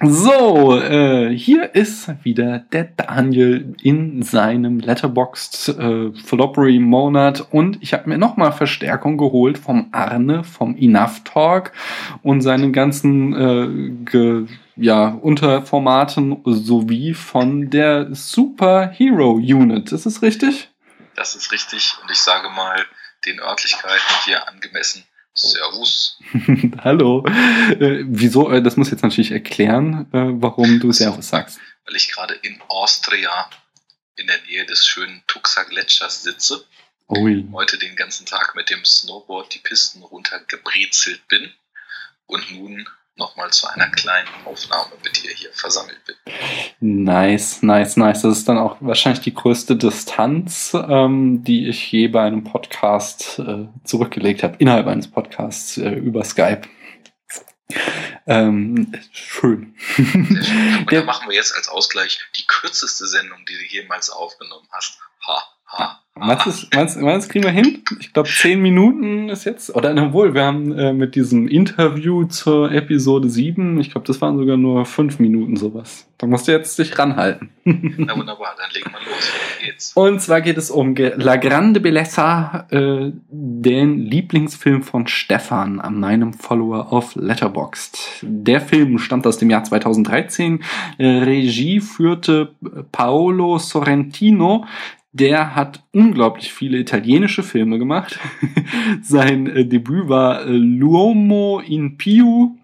So, äh, hier ist wieder der Daniel in seinem Letterboxd äh, Floppery Monat und ich habe mir nochmal Verstärkung geholt vom Arne vom Enough Talk und seinen ganzen äh, ge, ja, Unterformaten sowie von der Superhero Unit. Ist es richtig? Das ist richtig und ich sage mal den Örtlichkeiten hier angemessen Servus. Hallo. Äh, wieso? Äh, das muss jetzt natürlich erklären, äh, warum du Servus sagst. Weil ich gerade in Austria in der Nähe des schönen Tuxa Gletschers sitze. Ui. Heute den ganzen Tag mit dem Snowboard die Pisten runtergebrezelt bin und nun nochmal zu einer kleinen Aufnahme mit dir hier versammelt bin. Nice, nice, nice. Das ist dann auch wahrscheinlich die größte Distanz, ähm, die ich je bei einem Podcast äh, zurückgelegt habe, innerhalb eines Podcasts äh, über Skype. Ähm, schön. schön. Und ja. dann machen wir jetzt als Ausgleich die kürzeste Sendung, die du jemals aufgenommen hast. Ha, ha. Meinst du, meinst, meinst, kriegen wir hin? Ich glaube, zehn Minuten ist jetzt. Oder obwohl, wir haben äh, mit diesem Interview zur Episode 7, ich glaube, das waren sogar nur fünf Minuten sowas. Da musst du jetzt dich ranhalten. Na wunderbar, dann legen wir los. Worum geht's? Und zwar geht es um La Grande Bellezza, äh, den Lieblingsfilm von Stefan, an meinem Follower auf Letterboxd. Der Film stammt aus dem Jahr 2013. Äh, Regie führte Paolo Sorrentino, der hat unglaublich viele italienische Filme gemacht. Sein äh, Debüt war äh, L'Uomo in Piu,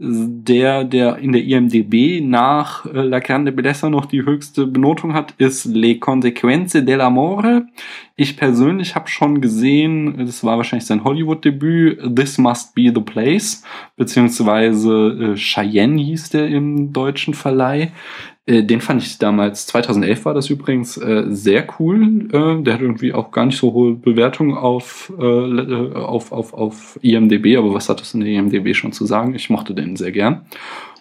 der, der in der IMDB nach äh, La Grande Bellezza noch die höchste Benotung hat, ist Le Consequenze dell'Amore. Ich persönlich habe schon gesehen, das war wahrscheinlich sein Hollywood-Debüt, This Must Be the Place, beziehungsweise äh, Cheyenne hieß der im deutschen Verleih. Äh, den fand ich damals, 2011 war das übrigens, äh, sehr cool. Äh, der hat irgendwie auch gar nicht so hohe Bewertungen auf, äh, äh auf, auf, auf IMDB, aber was hat das in der IMDB schon zu sagen? Ich mochte den sehr gern.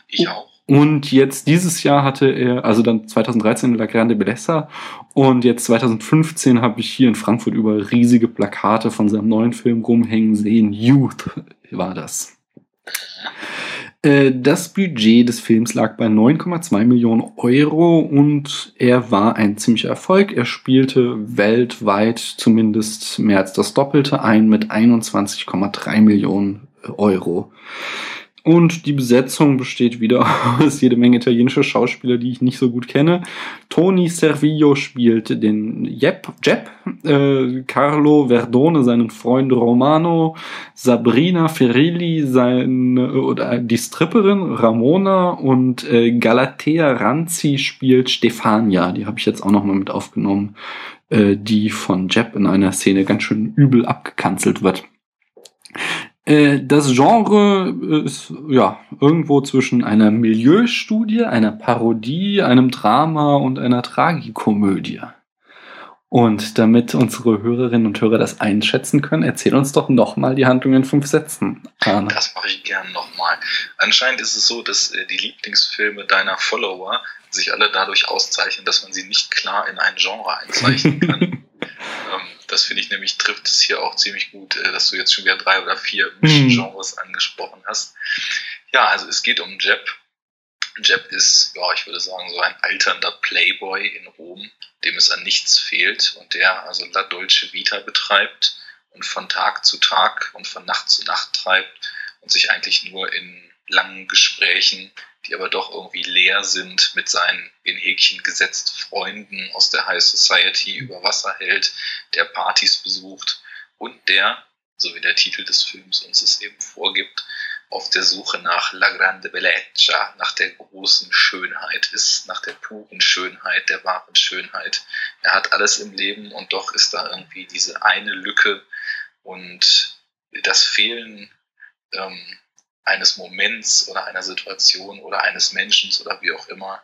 Ich auch. Und jetzt dieses Jahr hatte er, also dann 2013 La Grande Bellezza und jetzt 2015 habe ich hier in Frankfurt über riesige Plakate von seinem neuen Film rumhängen sehen. Youth war das. Äh, das Budget des Films lag bei 9,2 Millionen Euro und er war ein ziemlicher Erfolg. Er spielte weltweit zumindest mehr als das Doppelte ein mit 21,3 Millionen Euro. Und die Besetzung besteht wieder aus jede Menge italienischer Schauspieler, die ich nicht so gut kenne. Tony Servillo spielt den Jep, Jep, äh, Carlo Verdone seinen Freund Romano, Sabrina Ferilli seine oder die Stripperin Ramona und äh, Galatea Ranzi spielt Stefania. Die habe ich jetzt auch noch mal mit aufgenommen, äh, die von Jep in einer Szene ganz schön übel abgekanzelt wird. Äh, das Genre ist ja irgendwo zwischen einer Milieustudie, einer Parodie, einem Drama und einer Tragikomödie. Und damit unsere Hörerinnen und Hörer das einschätzen können, erzähl uns doch nochmal die Handlung in fünf Sätzen. Arne. Das mache ich gern nochmal. Anscheinend ist es so, dass äh, die Lieblingsfilme deiner Follower sich alle dadurch auszeichnen, dass man sie nicht klar in ein Genre einzeichnen kann. ähm, das finde ich nämlich, trifft es hier auch ziemlich gut, äh, dass du jetzt schon wieder drei oder vier Genres mhm. angesprochen hast. Ja, also es geht um Jeb. Jeb ist, ja, ich würde sagen, so ein alternder Playboy in Rom, dem es an nichts fehlt und der also La Dolce Vita betreibt und von Tag zu Tag und von Nacht zu Nacht treibt und sich eigentlich nur in langen Gesprächen die aber doch irgendwie leer sind, mit seinen in Häkchen gesetzt Freunden aus der High Society über Wasser hält, der Partys besucht und der, so wie der Titel des Films uns es eben vorgibt, auf der Suche nach La Grande Bellezza, nach der großen Schönheit ist, nach der puren Schönheit, der wahren Schönheit. Er hat alles im Leben und doch ist da irgendwie diese eine Lücke und das Fehlen ähm, eines Moments oder einer Situation oder eines Menschen oder wie auch immer,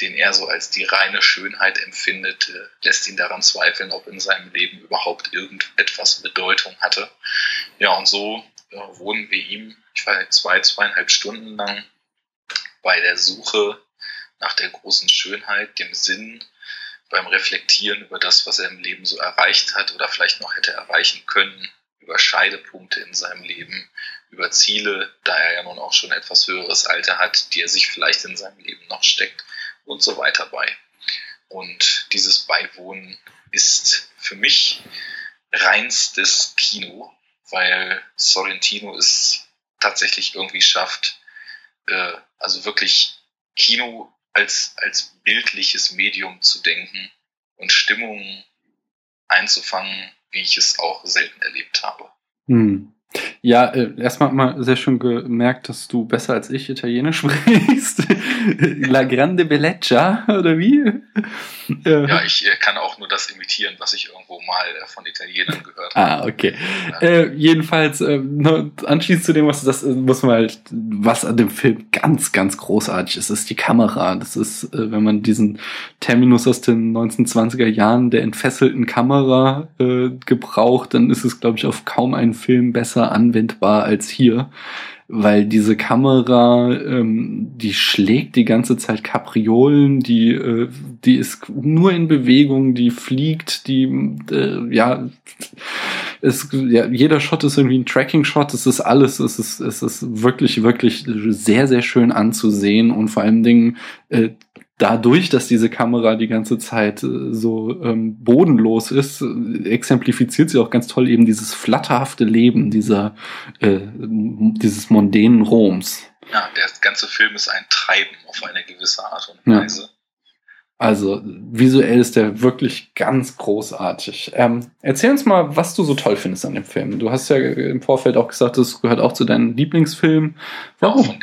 den er so als die reine Schönheit empfindet, äh, lässt ihn daran zweifeln, ob in seinem Leben überhaupt irgendetwas Bedeutung hatte. Ja, und so äh, wurden wir ihm, ich war zwei, zweieinhalb Stunden lang bei der Suche nach der großen Schönheit, dem Sinn, beim Reflektieren über das, was er im Leben so erreicht hat oder vielleicht noch hätte erreichen können, über Scheidepunkte in seinem Leben, über Ziele, da er ja nun auch schon etwas höheres Alter hat, die er sich vielleicht in seinem Leben noch steckt und so weiter bei. Und dieses Beiwohnen ist für mich reinstes Kino, weil Sorrentino es tatsächlich irgendwie schafft, äh, also wirklich Kino als, als bildliches Medium zu denken und Stimmungen einzufangen, wie ich es auch selten erlebt habe. Hm. Ja, äh, erstmal mal sehr schön gemerkt, dass du besser als ich Italienisch sprichst. La Grande Bellezza, oder wie? Ja, ich äh, kann auch nur das imitieren, was ich irgendwo mal äh, von Italienern gehört habe. Ah, okay. Äh, jedenfalls, äh, anschließend zu dem, was das muss man halt, was an dem Film ganz, ganz großartig ist, ist die Kamera. Das ist, wenn man diesen Terminus aus den 1920er Jahren der entfesselten Kamera gebraucht, dann ist es, glaube ich, auf kaum einen Film besser anwendbar als hier, weil diese Kamera, ähm, die schlägt die ganze Zeit Kapriolen, die, äh, die ist nur in Bewegung, die fliegt, die, äh, ja, es, ja, jeder Shot ist irgendwie ein Tracking-Shot, es ist alles, es ist, es ist wirklich, wirklich sehr, sehr schön anzusehen und vor allen Dingen äh, dadurch, dass diese Kamera die ganze Zeit äh, so ähm, bodenlos ist, exemplifiziert sie auch ganz toll eben dieses flatterhafte Leben dieser äh, dieses mondänen Roms. Ja, der ganze Film ist ein Treiben auf eine gewisse Art und Weise. Ja. Also visuell ist der wirklich ganz großartig. Ähm, erzähl uns mal, was du so toll findest an dem Film. Du hast ja im Vorfeld auch gesagt, das gehört auch zu deinen Lieblingsfilmen. Warum? Ja,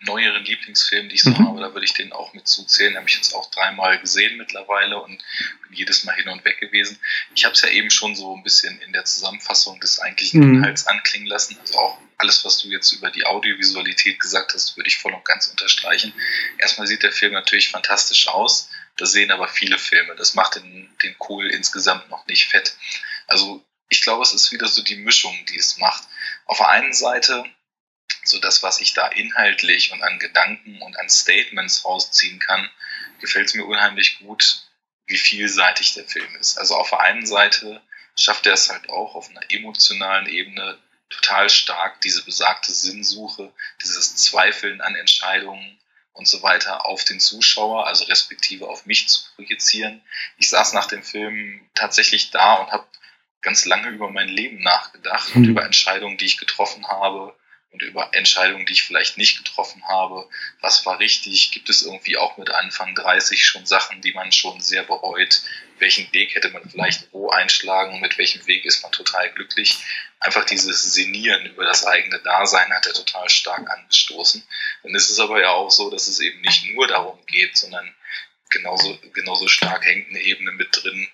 neueren Lieblingsfilmen, die ich so mhm. habe, da würde ich den auch mit zuzählen. Habe ich jetzt auch dreimal gesehen mittlerweile und bin jedes Mal hin und weg gewesen. Ich habe es ja eben schon so ein bisschen in der Zusammenfassung des eigentlichen mhm. Inhalts anklingen lassen. Also auch alles, was du jetzt über die Audiovisualität gesagt hast, würde ich voll und ganz unterstreichen. Erstmal sieht der Film natürlich fantastisch aus. Das sehen aber viele Filme. Das macht den, den Kohl insgesamt noch nicht fett. Also ich glaube, es ist wieder so die Mischung, die es macht. Auf der einen Seite so das, was ich da inhaltlich und an Gedanken und an Statements rausziehen kann, gefällt es mir unheimlich gut, wie vielseitig der Film ist. Also auf der einen Seite schafft er es halt auch auf einer emotionalen Ebene total stark, diese besagte Sinnsuche, dieses Zweifeln an Entscheidungen und so weiter auf den Zuschauer, also respektive auf mich zu projizieren. Ich saß nach dem Film tatsächlich da und habe ganz lange über mein Leben nachgedacht mhm. und über Entscheidungen, die ich getroffen habe, und über Entscheidungen, die ich vielleicht nicht getroffen habe. Was war richtig? Gibt es irgendwie auch mit Anfang 30 schon Sachen, die man schon sehr bereut? Welchen Weg hätte man vielleicht wo einschlagen? Mit welchem Weg ist man total glücklich? Einfach dieses Senieren über das eigene Dasein hat er total stark angestoßen. Dann ist es aber ja auch so, dass es eben nicht nur darum geht, sondern genauso, genauso stark hängt eine Ebene mit drin,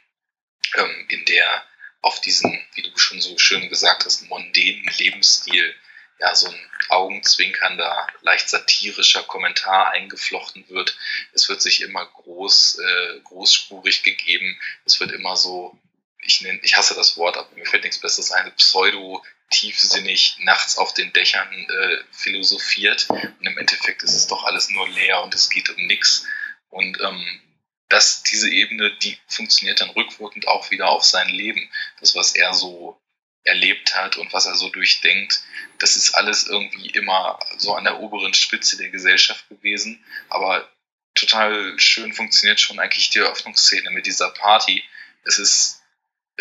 ähm, in der auf diesen, wie du schon so schön gesagt hast, mondänen Lebensstil ja, so ein augenzwinkernder, leicht satirischer Kommentar eingeflochten wird. Es wird sich immer groß, äh, großspurig gegeben. Es wird immer so, ich, nenn, ich hasse das Wort, aber mir fällt nichts Besseres ein, pseudo tiefsinnig nachts auf den Dächern äh, philosophiert. Und im Endeffekt ist es doch alles nur leer und es geht um nichts. Und ähm, dass diese Ebene, die funktioniert dann rückwirkend auch wieder auf sein Leben. Das, was er so erlebt hat und was er so durchdenkt, das ist alles irgendwie immer so an der oberen Spitze der Gesellschaft gewesen. Aber total schön funktioniert schon eigentlich die Eröffnungsszene mit dieser Party. Es ist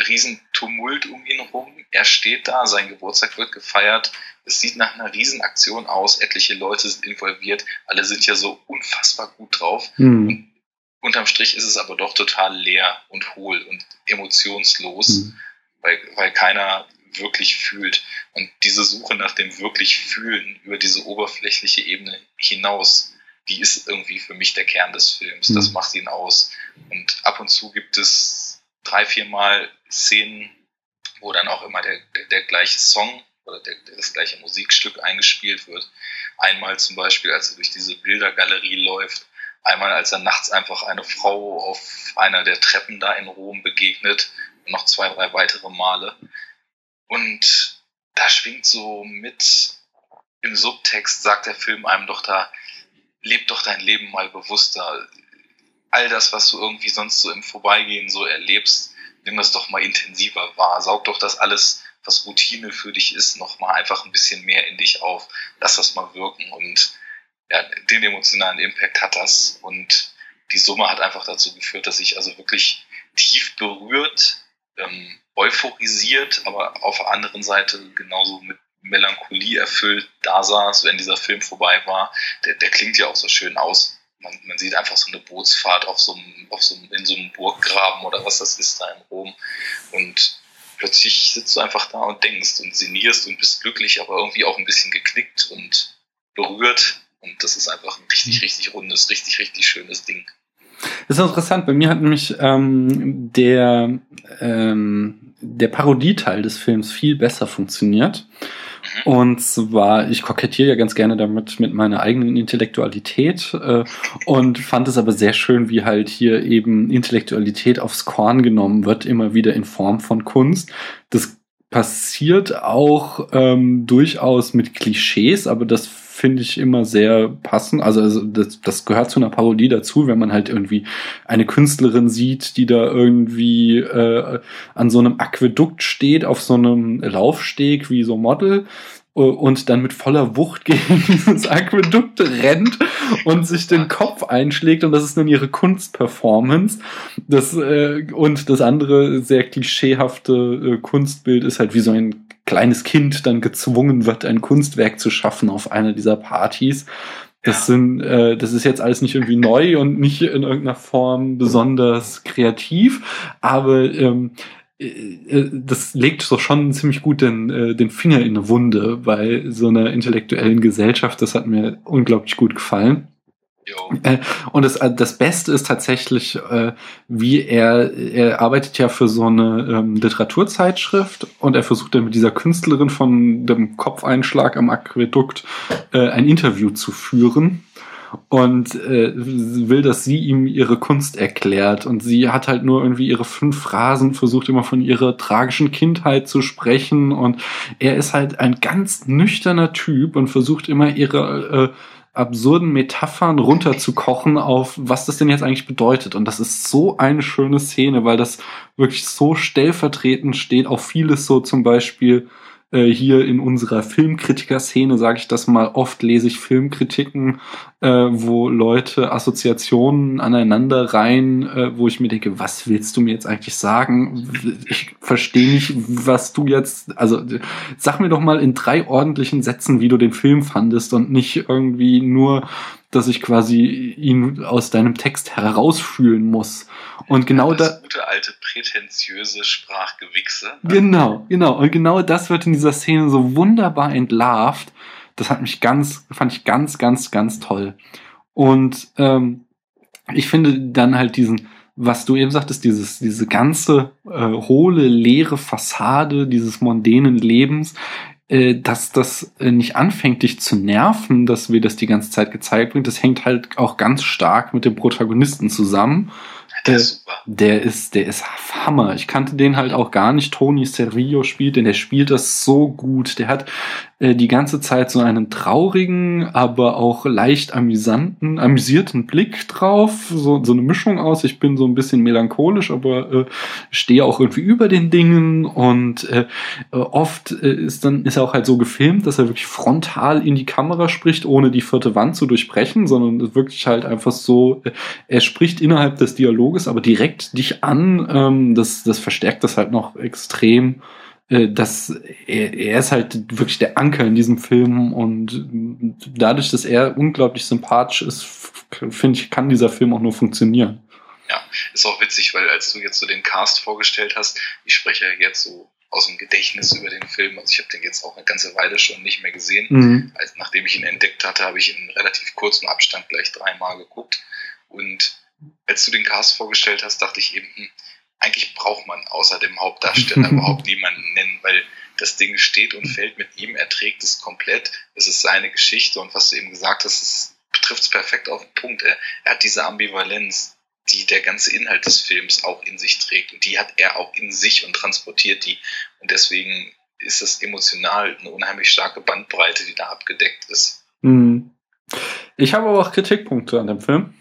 Riesentumult um ihn rum. Er steht da, sein Geburtstag wird gefeiert. Es sieht nach einer Riesenaktion aus. Etliche Leute sind involviert. Alle sind ja so unfassbar gut drauf. Mhm. Unterm Strich ist es aber doch total leer und hohl und emotionslos. Mhm weil, weil keiner wirklich fühlt. Und diese Suche nach dem wirklich Fühlen über diese oberflächliche Ebene hinaus, die ist irgendwie für mich der Kern des Films. Das mhm. macht ihn aus. Und ab und zu gibt es drei, vier Mal Szenen, wo dann auch immer der, der, der gleiche Song oder der, das gleiche Musikstück eingespielt wird. Einmal zum Beispiel, als er durch diese Bildergalerie läuft, einmal als er nachts einfach eine Frau auf einer der Treppen da in Rom begegnet noch zwei, drei weitere Male. Und da schwingt so mit im Subtext, sagt der Film einem doch da, leb doch dein Leben mal bewusster. All das, was du irgendwie sonst so im Vorbeigehen so erlebst, nimm das doch mal intensiver wahr. Saug doch das alles was Routine für dich ist, nochmal einfach ein bisschen mehr in dich auf. Lass das mal wirken und ja, den emotionalen Impact hat das und die Summe hat einfach dazu geführt, dass ich also wirklich tief berührt, ähm, euphorisiert, aber auf der anderen Seite genauso mit Melancholie erfüllt da saß, wenn dieser Film vorbei war. Der, der klingt ja auch so schön aus. Man, man sieht einfach so eine Bootsfahrt auf so einem, auf so einem, in so einem Burggraben oder was das ist da in Rom. Und plötzlich sitzt du einfach da und denkst und sinnierst und bist glücklich, aber irgendwie auch ein bisschen geknickt und berührt. Und das ist einfach ein richtig, richtig rundes, richtig, richtig schönes Ding. Das ist interessant. Bei mir hat nämlich ähm, der, ähm, der Parodieteil des Films viel besser funktioniert. Und zwar, ich kokettiere ja ganz gerne damit mit meiner eigenen Intellektualität äh, und fand es aber sehr schön, wie halt hier eben Intellektualität aufs Korn genommen wird, immer wieder in Form von Kunst. Das passiert auch ähm, durchaus mit Klischees, aber das finde ich immer sehr passend. Also, also das, das gehört zu einer Parodie dazu, wenn man halt irgendwie eine Künstlerin sieht, die da irgendwie äh, an so einem Aquädukt steht, auf so einem Laufsteg wie so Model äh, und dann mit voller Wucht gegen dieses Aquädukt rennt und sich den Kopf einschlägt und das ist dann ihre Kunstperformance. Das äh, und das andere sehr klischeehafte äh, Kunstbild ist halt wie so ein kleines Kind dann gezwungen wird, ein Kunstwerk zu schaffen auf einer dieser Partys. Das sind, äh, das ist jetzt alles nicht irgendwie neu und nicht in irgendeiner Form besonders kreativ, aber ähm, äh, äh das legt so schon ziemlich gut den, äh, den Finger in eine Wunde bei so einer intellektuellen Gesellschaft. Das hat mir unglaublich gut gefallen. Und das, äh, das Beste ist tatsächlich, äh, wie er, er arbeitet ja für so eine ähm, Literaturzeitschrift und er versucht dann mit dieser Künstlerin von dem Kopfeinschlag am Aquädukt äh, ein Interview zu führen und äh, will, dass sie ihm ihre Kunst erklärt. Und sie hat halt nur irgendwie ihre fünf Phrasen, versucht immer von ihrer tragischen Kindheit zu sprechen. Und er ist halt ein ganz nüchterner Typ und versucht immer ihre äh, absurden Metaphern runterzukochen auf, was das denn jetzt eigentlich bedeutet. Und das ist so eine schöne Szene, weil das wirklich so stellvertretend steht. Auch vieles so zum Beispiel, äh, hier in unserer Filmkritiker-Szene, sage ich das mal, oft lese ich Filmkritiken, äh, wo Leute Assoziationen aneinander rein, äh, wo ich mir denke, was willst du mir jetzt eigentlich sagen? Ich verstehe nicht, was du jetzt, also sag mir doch mal in drei ordentlichen Sätzen, wie du den Film fandest und nicht irgendwie nur dass ich quasi ihn aus deinem Text herausfühlen muss. Und genau ja, das da. gute alte prätentiöse Sprachgewichse. Ne? Genau, genau. Und genau das wird in dieser Szene so wunderbar entlarvt. Das hat mich ganz, fand ich ganz, ganz, ganz toll. Und ähm, ich finde dann halt diesen, was du eben sagtest, dieses, diese ganze äh, hohle, leere Fassade dieses mondänen Lebens, äh, dass das äh, nicht anfängt, dich zu nerven, dass wir das die ganze Zeit gezeigt wird. Das hängt halt auch ganz stark mit dem Protagonisten zusammen. Der, ist super. der ist, der ist Hammer. Ich kannte den halt auch gar nicht. Tony Servillo spielt, denn der spielt das so gut. Der hat äh, die ganze Zeit so einen traurigen, aber auch leicht amüsanten, amüsierten Blick drauf. So, so eine Mischung aus. Ich bin so ein bisschen melancholisch, aber äh, stehe auch irgendwie über den Dingen und äh, oft äh, ist dann ist er auch halt so gefilmt, dass er wirklich frontal in die Kamera spricht, ohne die vierte Wand zu durchbrechen, sondern wirklich halt einfach so, äh, er spricht innerhalb des Dialoges, aber direkt dich an. Ähm, das, das verstärkt das halt noch extrem. Äh, dass er, er ist halt wirklich der Anker in diesem Film und dadurch, dass er unglaublich sympathisch ist, finde ich, kann dieser Film auch nur funktionieren. Ja, ist auch witzig, weil als du jetzt so den Cast vorgestellt hast, ich spreche ja jetzt so aus dem Gedächtnis über den Film. Also ich habe den jetzt auch eine ganze Weile schon nicht mehr gesehen. Mhm. Also nachdem ich ihn entdeckt hatte, habe ich ihn in relativ kurzem Abstand gleich dreimal geguckt. Und als du den Cast vorgestellt hast, dachte ich eben, hm, eigentlich braucht man außer dem Hauptdarsteller überhaupt niemanden nennen, weil das Ding steht und fällt mit ihm, er trägt es komplett, es ist seine Geschichte und was du eben gesagt hast, es betrifft es perfekt auf den Punkt. Er, er hat diese Ambivalenz, die der ganze Inhalt des Films auch in sich trägt und die hat er auch in sich und transportiert die und deswegen ist es emotional eine unheimlich starke Bandbreite, die da abgedeckt ist. Mhm. Ich habe aber auch Kritikpunkte an dem Film.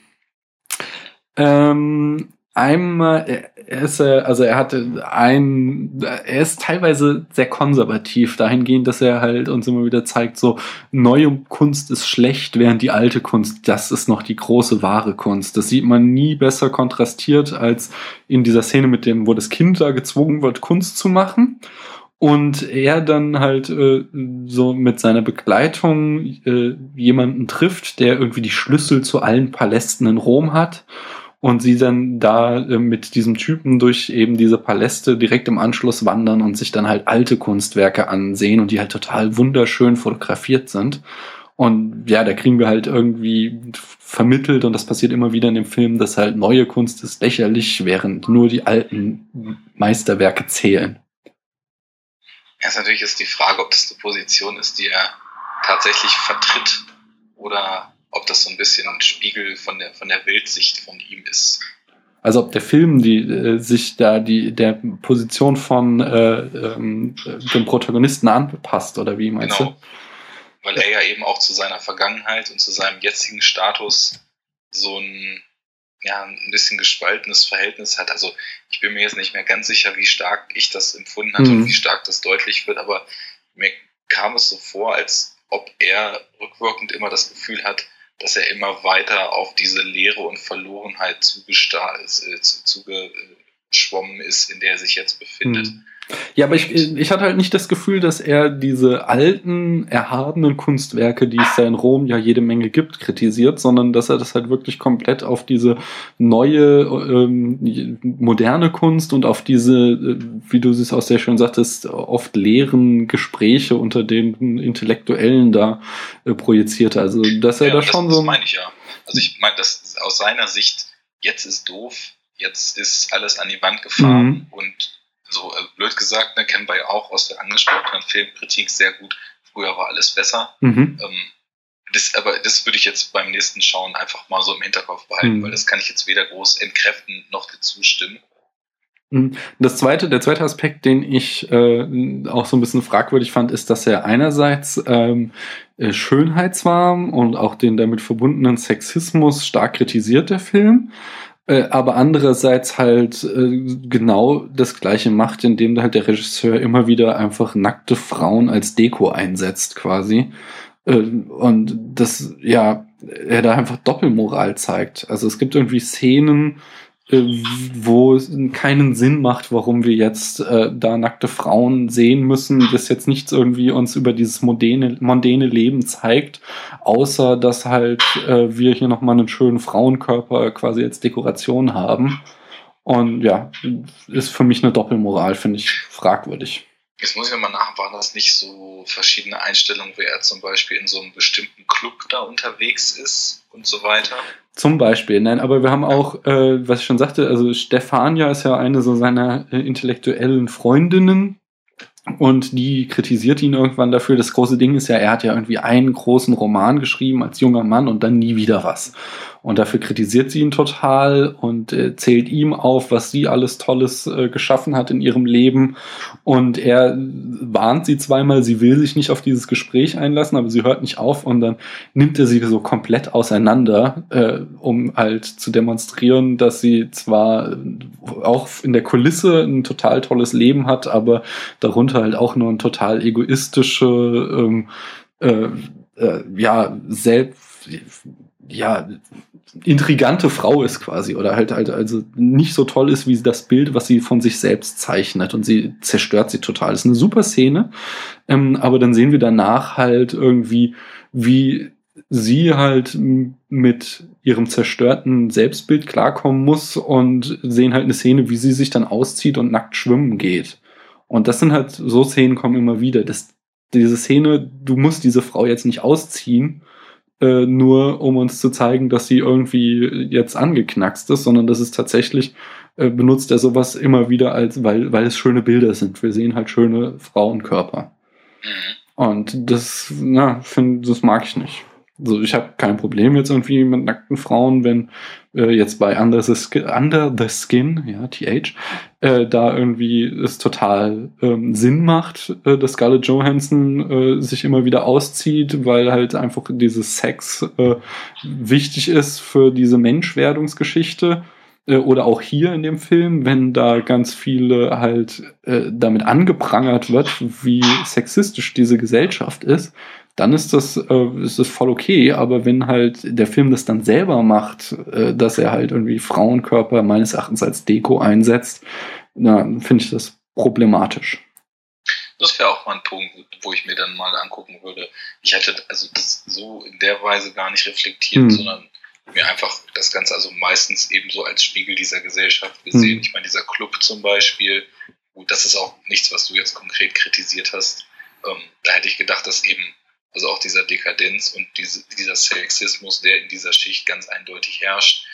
Ähm, einmal, er ist, äh, also er hatte ein, er ist teilweise sehr konservativ dahingehend, dass er halt uns immer wieder zeigt, so neue Kunst ist schlecht, während die alte Kunst, das ist noch die große wahre Kunst. Das sieht man nie besser kontrastiert als in dieser Szene mit dem, wo das Kind da gezwungen wird, Kunst zu machen. Und er dann halt äh, so mit seiner Begleitung äh, jemanden trifft, der irgendwie die Schlüssel zu allen Palästen in Rom hat und sie dann da äh, mit diesem Typen durch eben diese Paläste direkt im Anschluss wandern und sich dann halt alte Kunstwerke ansehen und die halt total wunderschön fotografiert sind. Und ja, da kriegen wir halt irgendwie vermittelt und das passiert immer wieder in dem Film, dass halt neue Kunst ist lächerlich, während nur die alten Meisterwerke zählen. Ja, ist natürlich ist die Frage, ob das eine Position ist, die er tatsächlich vertritt oder ob das so ein bisschen ein Spiegel von der, von der Weltsicht von ihm ist. Also ob der Film die äh, sich da die der Position von äh, ähm, dem Protagonisten anpasst oder wie meinst genau. du? Weil er ja eben auch zu seiner Vergangenheit und zu seinem jetzigen Status so ein ja ein bisschen gespaltenes Verhältnis hat. Also ich bin mir jetzt nicht mehr ganz sicher, wie stark ich das empfunden hatte mhm. und wie stark das deutlich wird, aber mir kam es so vor, als ob er rückwirkend immer das Gefühl hat, dass er immer weiter auf diese Leere und Verlorenheit äh, zugeschwommen ist, in der er sich jetzt befindet. Mhm. Ja, aber ich, ich hatte halt nicht das Gefühl, dass er diese alten, erhabenen Kunstwerke, die es da in Rom ja jede Menge gibt, kritisiert, sondern dass er das halt wirklich komplett auf diese neue, ähm, moderne Kunst und auf diese, äh, wie du es auch sehr schön sagtest, oft leeren Gespräche unter den Intellektuellen da äh, projizierte. Also, dass er ja, da das, schon so. Das meine ich ja. Also, ich meine, das aus seiner Sicht, jetzt ist doof, jetzt ist alles an die Wand gefahren mhm. und so also blöd gesagt, ne, kennen wir ja auch aus der angesprochenen Filmkritik sehr gut. Früher war alles besser. Mhm. Ähm, das, aber das würde ich jetzt beim nächsten Schauen einfach mal so im Hinterkopf behalten, mhm. weil das kann ich jetzt weder groß entkräften noch dazu stimmen. Mhm. Das zweite, der zweite Aspekt, den ich äh, auch so ein bisschen fragwürdig fand, ist, dass er einerseits ähm, äh, schönheitswarm und auch den damit verbundenen Sexismus stark kritisiert, der Film. Äh, aber andererseits halt äh, genau das gleiche macht, indem halt der Regisseur immer wieder einfach nackte Frauen als Deko einsetzt, quasi. Äh, und das, ja, er da einfach Doppelmoral zeigt. Also es gibt irgendwie Szenen, wo es keinen Sinn macht, warum wir jetzt äh, da nackte Frauen sehen müssen, das jetzt nichts irgendwie uns über dieses mondäne, mondäne Leben zeigt, außer dass halt äh, wir hier nochmal einen schönen Frauenkörper quasi als Dekoration haben. Und ja, ist für mich eine Doppelmoral, finde ich fragwürdig. Jetzt muss ich nochmal nach, waren das nicht so verschiedene Einstellungen, wie er zum Beispiel in so einem bestimmten Club da unterwegs ist und so weiter? Zum Beispiel, nein, aber wir haben auch, äh, was ich schon sagte, also Stefania ist ja eine so seiner äh, intellektuellen Freundinnen und die kritisiert ihn irgendwann dafür. Das große Ding ist ja, er hat ja irgendwie einen großen Roman geschrieben als junger Mann und dann nie wieder was. Und dafür kritisiert sie ihn total und äh, zählt ihm auf, was sie alles Tolles äh, geschaffen hat in ihrem Leben. Und er warnt sie zweimal, sie will sich nicht auf dieses Gespräch einlassen, aber sie hört nicht auf und dann nimmt er sie so komplett auseinander, äh, um halt zu demonstrieren, dass sie zwar auch in der Kulisse ein total tolles Leben hat, aber darunter halt auch nur ein total egoistische, ähm, äh, äh, ja, selbst ja, intrigante Frau ist quasi oder halt halt also nicht so toll ist wie das Bild, was sie von sich selbst zeichnet und sie zerstört sie total. Das ist eine super Szene, ähm, aber dann sehen wir danach halt irgendwie, wie sie halt mit ihrem zerstörten Selbstbild klarkommen muss und sehen halt eine Szene, wie sie sich dann auszieht und nackt schwimmen geht. Und das sind halt so Szenen kommen immer wieder. Das, diese Szene, du musst diese Frau jetzt nicht ausziehen, äh, nur um uns zu zeigen, dass sie irgendwie jetzt angeknackst ist, sondern das ist tatsächlich, äh, benutzt er sowas immer wieder als, weil, weil es schöne Bilder sind. Wir sehen halt schöne Frauenkörper. Mhm. Und das, na, find, das mag ich nicht. Also ich habe kein Problem jetzt irgendwie mit nackten Frauen, wenn äh, jetzt bei Under the, Skin, Under the Skin, ja, TH, äh, da irgendwie es total ähm, Sinn macht, äh, dass Scarlett Johansson äh, sich immer wieder auszieht, weil halt einfach dieses Sex äh, wichtig ist für diese Menschwerdungsgeschichte. Äh, oder auch hier in dem Film, wenn da ganz viele halt äh, damit angeprangert wird, wie sexistisch diese Gesellschaft ist, dann ist das, äh, ist das voll okay. Aber wenn halt der Film das dann selber macht, äh, dass er halt irgendwie Frauenkörper meines Erachtens als Deko einsetzt, dann finde ich das problematisch. Das wäre auch mal ein Punkt, wo ich mir dann mal angucken würde. Ich hätte also das so in der Weise gar nicht reflektiert, hm. sondern mir einfach das Ganze also meistens eben so als Spiegel dieser Gesellschaft gesehen. Hm. Ich meine, dieser Club zum Beispiel, gut, das ist auch nichts, was du jetzt konkret kritisiert hast. Ähm, da hätte ich gedacht, dass eben also auch dieser Dekadenz und diese, dieser Sexismus, der in dieser Schicht ganz eindeutig herrscht,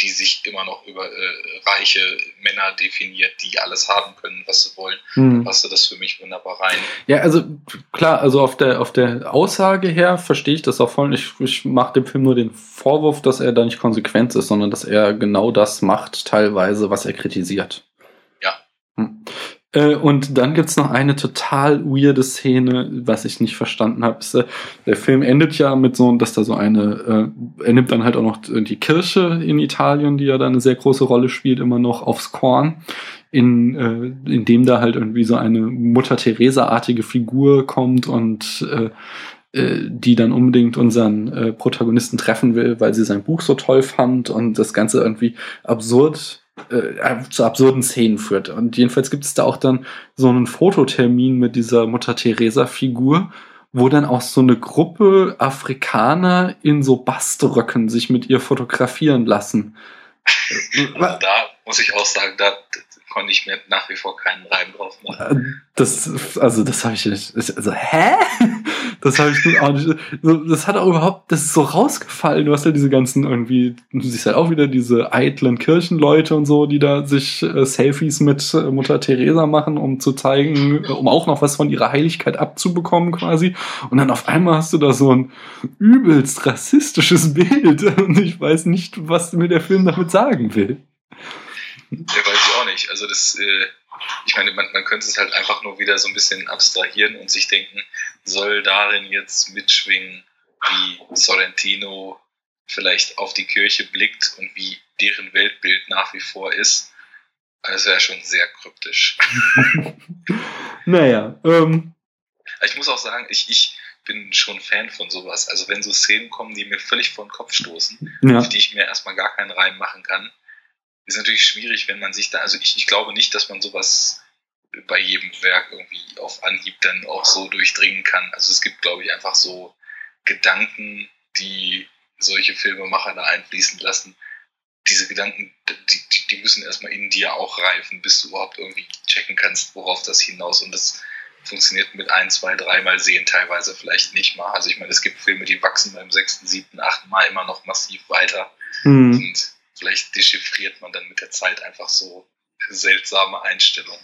die sich immer noch über äh, reiche Männer definiert, die alles haben können, was sie wollen. Hm. passte das für mich wunderbar rein. Ja, also klar, also auf der auf der Aussage her verstehe ich das auch voll. Ich, ich mache dem Film nur den Vorwurf, dass er da nicht konsequent ist, sondern dass er genau das macht, teilweise, was er kritisiert. Äh, und dann gibt's noch eine total weirde Szene, was ich nicht verstanden habe. Äh, der Film endet ja mit so, dass da so eine, äh, er nimmt dann halt auch noch die Kirche in Italien, die ja da eine sehr große Rolle spielt, immer noch aufs Korn, in, in dem da halt irgendwie so eine Mutter Teresa-artige Figur kommt und die dann unbedingt unseren äh, Protagonisten treffen will, weil sie sein Buch so toll fand und das Ganze irgendwie absurd äh, zu absurden Szenen führt. Und jedenfalls gibt es da auch dann so einen Fototermin mit dieser Mutter Teresa-Figur, wo dann auch so eine Gruppe Afrikaner in so Baströcken sich mit ihr fotografieren lassen. da muss ich auch sagen, da konnte ich mir nach wie vor keinen Reim drauf machen. Äh, das, also das habe ich nicht. Also, hä? Das habe ich auch nicht. Das hat auch überhaupt, das ist so rausgefallen. Du hast ja diese ganzen irgendwie, du siehst halt auch wieder diese eitlen Kirchenleute und so, die da sich äh, Selfies mit äh, Mutter Teresa machen, um zu zeigen, äh, um auch noch was von ihrer Heiligkeit abzubekommen quasi. Und dann auf einmal hast du da so ein übelst rassistisches Bild und ich weiß nicht, was mir der Film damit sagen will. Ja, weiß ich auch nicht. Also das, äh, ich meine, man, man könnte es halt einfach nur wieder so ein bisschen abstrahieren und sich denken, soll darin jetzt mitschwingen, wie Sorrentino vielleicht auf die Kirche blickt und wie deren Weltbild nach wie vor ist. Das wäre schon sehr kryptisch. naja, ähm. Ich muss auch sagen, ich, ich bin schon Fan von sowas. Also wenn so Szenen kommen, die mir völlig vor den Kopf stoßen, ja. auf die ich mir erstmal gar keinen Reim machen kann, ist natürlich schwierig, wenn man sich da, also ich, ich glaube nicht, dass man sowas bei jedem Werk irgendwie auf Anhieb dann auch so durchdringen kann. Also es gibt, glaube ich, einfach so Gedanken, die solche Filmemacher da einfließen lassen. Diese Gedanken, die, die, die müssen erstmal in dir auch reifen, bis du überhaupt irgendwie checken kannst, worauf das hinaus. Und das funktioniert mit ein, zwei, dreimal sehen teilweise vielleicht nicht mal. Also ich meine, es gibt Filme, die wachsen beim sechsten, siebten, achten Mal immer noch massiv weiter. Mhm. Und vielleicht dechiffriert man dann mit der Zeit einfach so seltsame Einstellungen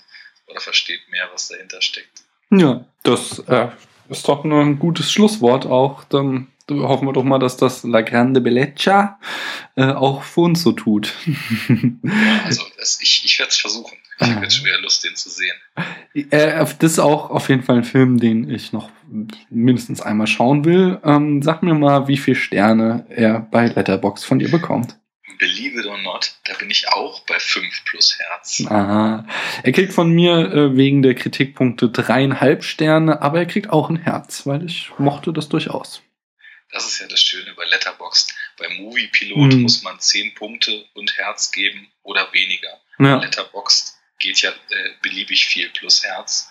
oder versteht mehr, was dahinter steckt. Ja, das äh, ist doch nur ein gutes Schlusswort auch. Dann hoffen wir doch mal, dass das La Grande Bellezza äh, auch für uns so tut. ja, also das, ich, ich werde es versuchen. Ich habe jetzt schon wieder Lust, den zu sehen. Äh, das ist auch auf jeden Fall ein Film, den ich noch mindestens einmal schauen will. Ähm, sag mir mal, wie viele Sterne er bei Letterbox von dir bekommt. Believe it or not, da bin ich auch bei 5 plus Herz. Aha. Er kriegt von mir äh, wegen der Kritikpunkte dreieinhalb Sterne, aber er kriegt auch ein Herz, weil ich mochte das durchaus. Das ist ja das Schöne bei Letterboxd. Bei Movie Pilot mhm. muss man 10 Punkte und Herz geben oder weniger. Ja. Bei Letterboxd geht ja äh, beliebig viel plus Herz.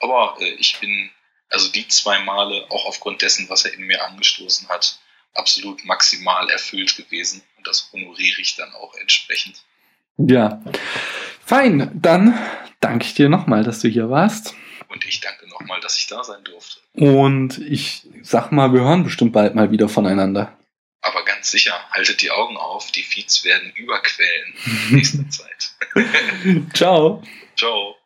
Aber äh, ich bin also die zwei Male, auch aufgrund dessen, was er in mir angestoßen hat, absolut maximal erfüllt gewesen und das honoriere ich dann auch entsprechend. Ja, fein. Dann danke ich dir nochmal, dass du hier warst. Und ich danke nochmal, dass ich da sein durfte. Und ich sag mal, wir hören bestimmt bald mal wieder voneinander. Aber ganz sicher, haltet die Augen auf, die Feeds werden überquellen in nächster Zeit. Ciao. Ciao.